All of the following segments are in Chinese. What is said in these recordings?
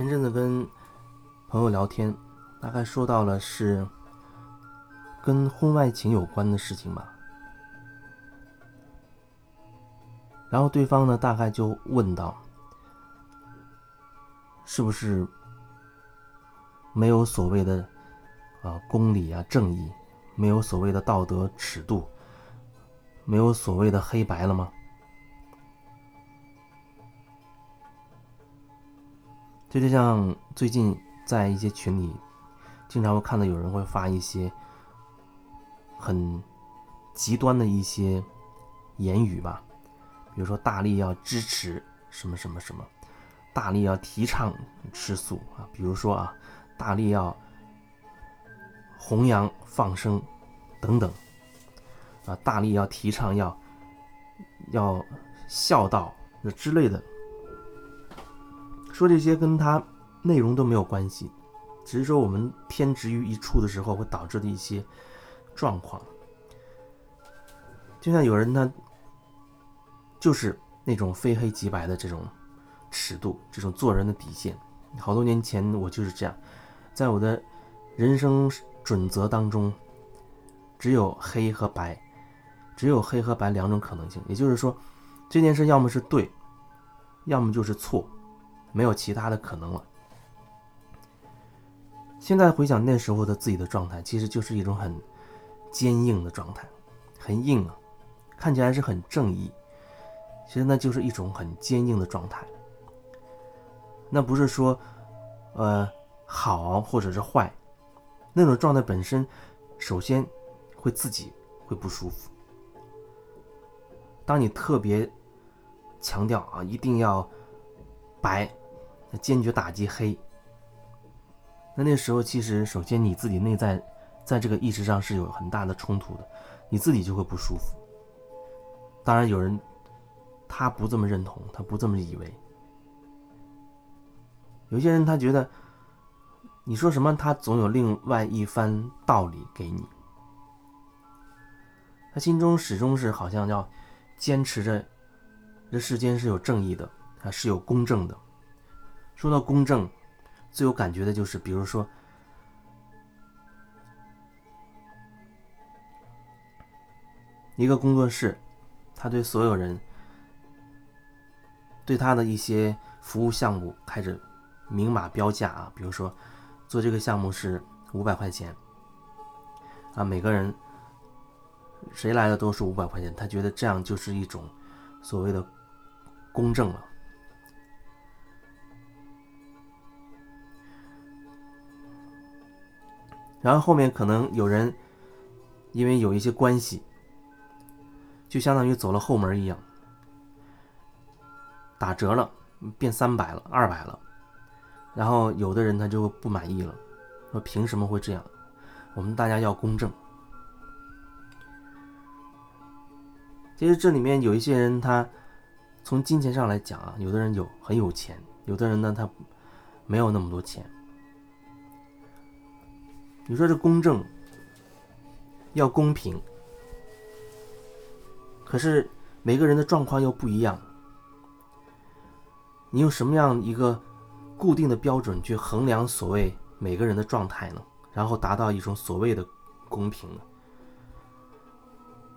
前阵子跟朋友聊天，大概说到了是跟婚外情有关的事情吧。然后对方呢，大概就问到：“是不是没有所谓的啊公理啊正义，没有所谓的道德尺度，没有所谓的黑白了吗？”这就像最近在一些群里，经常会看到有人会发一些很极端的一些言语吧，比如说大力要支持什么什么什么，大力要提倡吃素啊，比如说啊，大力要弘扬放生等等，啊，大力要提倡要要孝道那之类的。说这些跟他内容都没有关系，只是说我们偏执于一处的时候会导致的一些状况。就像有人他就是那种非黑即白的这种尺度，这种做人的底线。好多年前我就是这样，在我的人生准则当中，只有黑和白，只有黑和白两种可能性。也就是说，这件事要么是对，要么就是错。没有其他的可能了。现在回想那时候的自己的状态，其实就是一种很坚硬的状态，很硬啊，看起来是很正义，其实那就是一种很坚硬的状态。那不是说，呃，好或者是坏，那种状态本身，首先会自己会不舒服。当你特别强调啊，一定要白。坚决打击黑。那那时候，其实首先你自己内在，在这个意识上是有很大的冲突的，你自己就会不舒服。当然，有人他不这么认同，他不这么以为。有些人他觉得，你说什么，他总有另外一番道理给你。他心中始终是好像要坚持着，这世间是有正义的，啊，是有公正的。说到公正，最有感觉的就是，比如说，一个工作室，他对所有人，对他的一些服务项目开始明码标价啊，比如说，做这个项目是五百块钱，啊，每个人谁来的都是五百块钱，他觉得这样就是一种所谓的公正了。然后后面可能有人，因为有一些关系，就相当于走了后门一样，打折了，变三百了，二百了，然后有的人他就不满意了，说凭什么会这样？我们大家要公正。其实这里面有一些人，他从金钱上来讲啊，有的人有很有钱，有的人呢他没有那么多钱。你说这公正，要公平，可是每个人的状况又不一样。你用什么样一个固定的标准去衡量所谓每个人的状态呢？然后达到一种所谓的公平呢？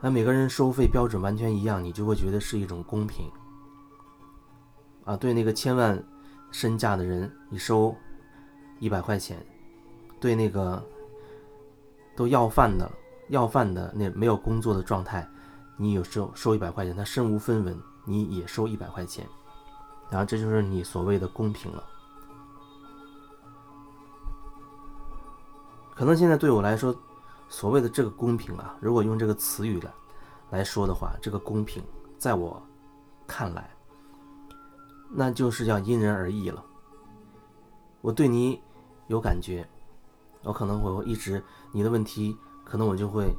那每个人收费标准完全一样，你就会觉得是一种公平。啊，对那个千万身价的人，你收一百块钱，对那个。都要饭的，要饭的那没有工作的状态，你有收收一百块钱，他身无分文，你也收一百块钱，然后这就是你所谓的公平了。可能现在对我来说，所谓的这个公平啊，如果用这个词语来来说的话，这个公平，在我看来，那就是要因人而异了。我对你有感觉。我可能会一直你的问题，可能我就会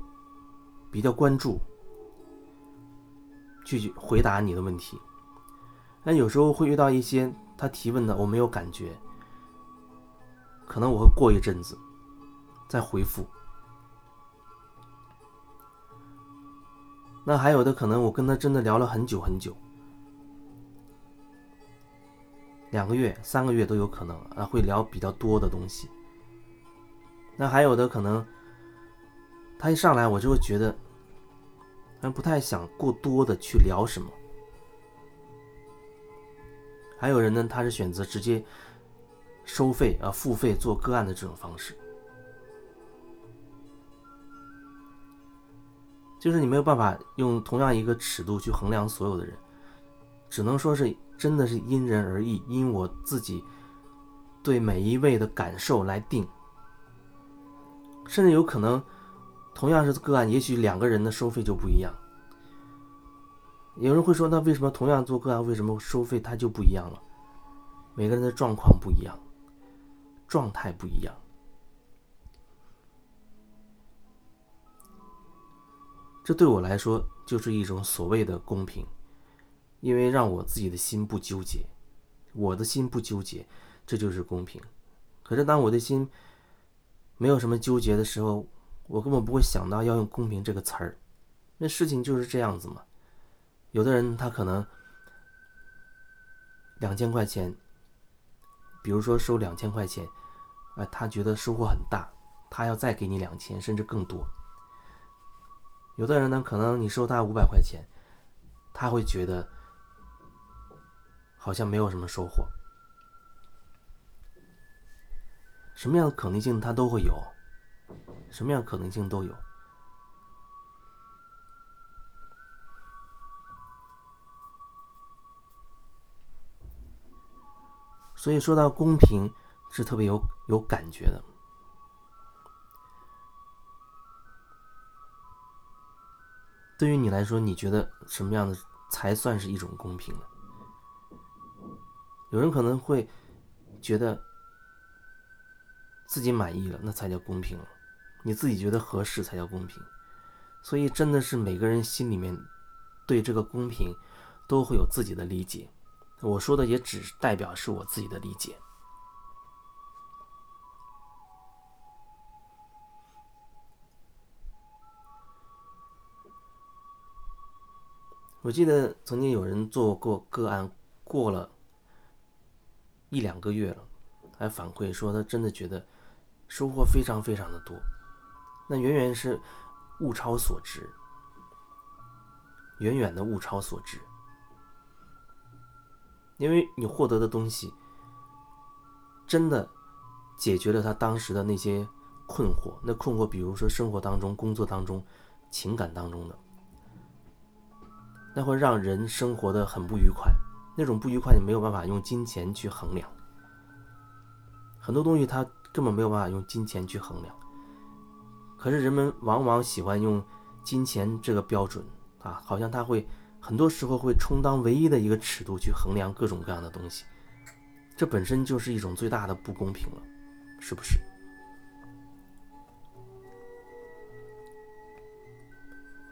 比较关注，去回答你的问题。但有时候会遇到一些他提问的，我没有感觉，可能我会过一阵子再回复。那还有的可能，我跟他真的聊了很久很久，两个月、三个月都有可能啊，会聊比较多的东西。那还有的可能，他一上来我就会觉得，嗯，不太想过多的去聊什么。还有人呢，他是选择直接收费啊，付费做个案的这种方式，就是你没有办法用同样一个尺度去衡量所有的人，只能说是真的是因人而异，因我自己对每一位的感受来定。甚至有可能，同样是个案，也许两个人的收费就不一样。有人会说，那为什么同样做个案，为什么收费它就不一样了？每个人的状况不一样，状态不一样。这对我来说就是一种所谓的公平，因为让我自己的心不纠结，我的心不纠结，这就是公平。可是当我的心……没有什么纠结的时候，我根本不会想到要用“公平”这个词儿。那事情就是这样子嘛。有的人他可能两千块钱，比如说收两千块钱，啊，他觉得收获很大，他要再给你两千甚至更多。有的人呢，可能你收他五百块钱，他会觉得好像没有什么收获。什么样的可能性它都会有，什么样可能性都有。所以说到公平是特别有有感觉的。对于你来说，你觉得什么样的才算是一种公平呢？有人可能会觉得。自己满意了，那才叫公平了。你自己觉得合适才叫公平。所以，真的是每个人心里面对这个公平都会有自己的理解。我说的也只代表是我自己的理解。我记得曾经有人做过个案，过了一两个月了，还反馈说他真的觉得。收获非常非常的多，那远远是物超所值，远远的物超所值。因为你获得的东西，真的解决了他当时的那些困惑。那困惑，比如说生活当中、工作当中、情感当中的，那会让人生活的很不愉快。那种不愉快，你没有办法用金钱去衡量。很多东西它。根本没有办法用金钱去衡量，可是人们往往喜欢用金钱这个标准啊，好像他会很多时候会充当唯一的一个尺度去衡量各种各样的东西，这本身就是一种最大的不公平了，是不是？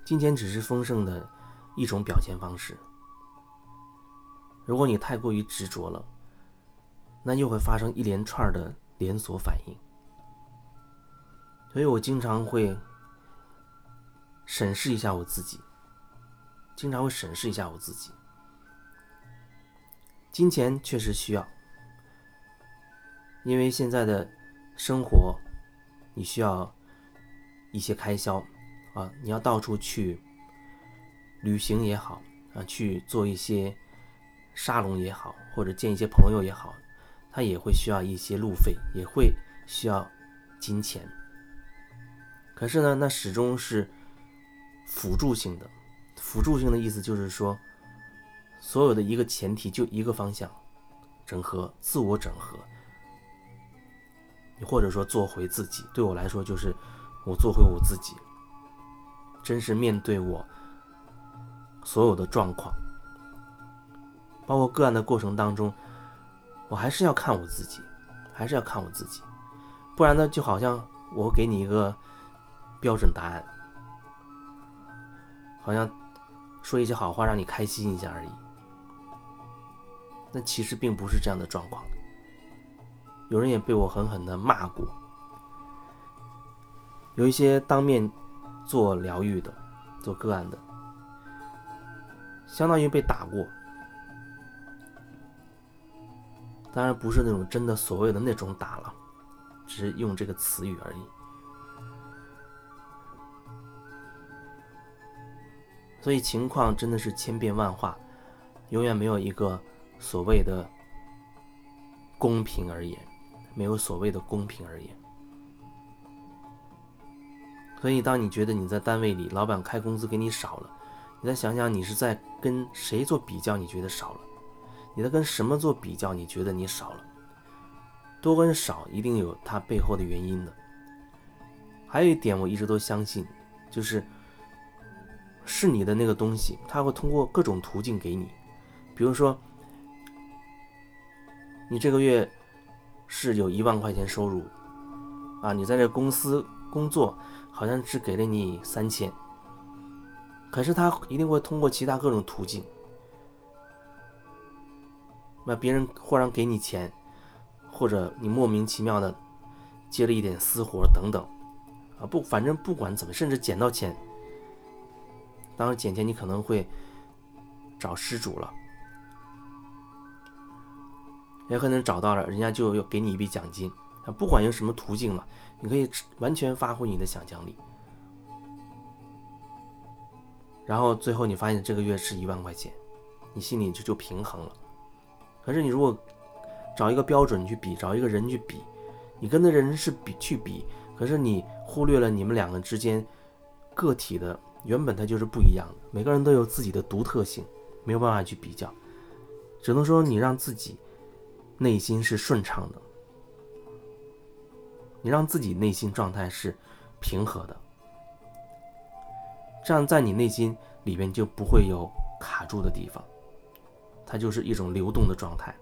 金钱只是丰盛的一种表现方式，如果你太过于执着了，那又会发生一连串的。连锁反应，所以我经常会审视一下我自己，经常会审视一下我自己。金钱确实需要，因为现在的生活，你需要一些开销啊，你要到处去旅行也好啊，去做一些沙龙也好，或者见一些朋友也好。他也会需要一些路费，也会需要金钱。可是呢，那始终是辅助性的。辅助性的意思就是说，所有的一个前提就一个方向：整合、自我整合。你或者说做回自己，对我来说就是我做回我自己，真实面对我所有的状况，包括个案的过程当中。我还是要看我自己，还是要看我自己，不然呢，就好像我给你一个标准答案，好像说一些好话让你开心一下而已。那其实并不是这样的状况。有人也被我狠狠的骂过，有一些当面做疗愈的、做个案的，相当于被打过。当然不是那种真的所谓的那种打了，只是用这个词语而已。所以情况真的是千变万化，永远没有一个所谓的公平而言，没有所谓的公平而言。所以，当你觉得你在单位里，老板开工资给你少了，你再想想你是在跟谁做比较？你觉得少了？你在跟什么做比较？你觉得你少了？多跟少一定有它背后的原因的。还有一点，我一直都相信，就是是你的那个东西，它会通过各种途径给你。比如说，你这个月是有一万块钱收入啊，你在这公司工作。好像只给了你三千，可是他一定会通过其他各种途径，那别人忽然给你钱，或者你莫名其妙的接了一点私活等等，啊不，反正不管怎么，甚至捡到钱，当然捡钱你可能会找失主了，也可能找到了，人家就要给你一笔奖金，啊不管用什么途径嘛。你可以完全发挥你的想象力，然后最后你发现这个月是一万块钱，你心里就就平衡了。可是你如果找一个标准去比，找一个人去比，你跟那人是比去比，可是你忽略了你们两个之间个体的原本它就是不一样的，每个人都有自己的独特性，没有办法去比较，只能说你让自己内心是顺畅的。你让自己内心状态是平和的，这样在你内心里边就不会有卡住的地方，它就是一种流动的状态。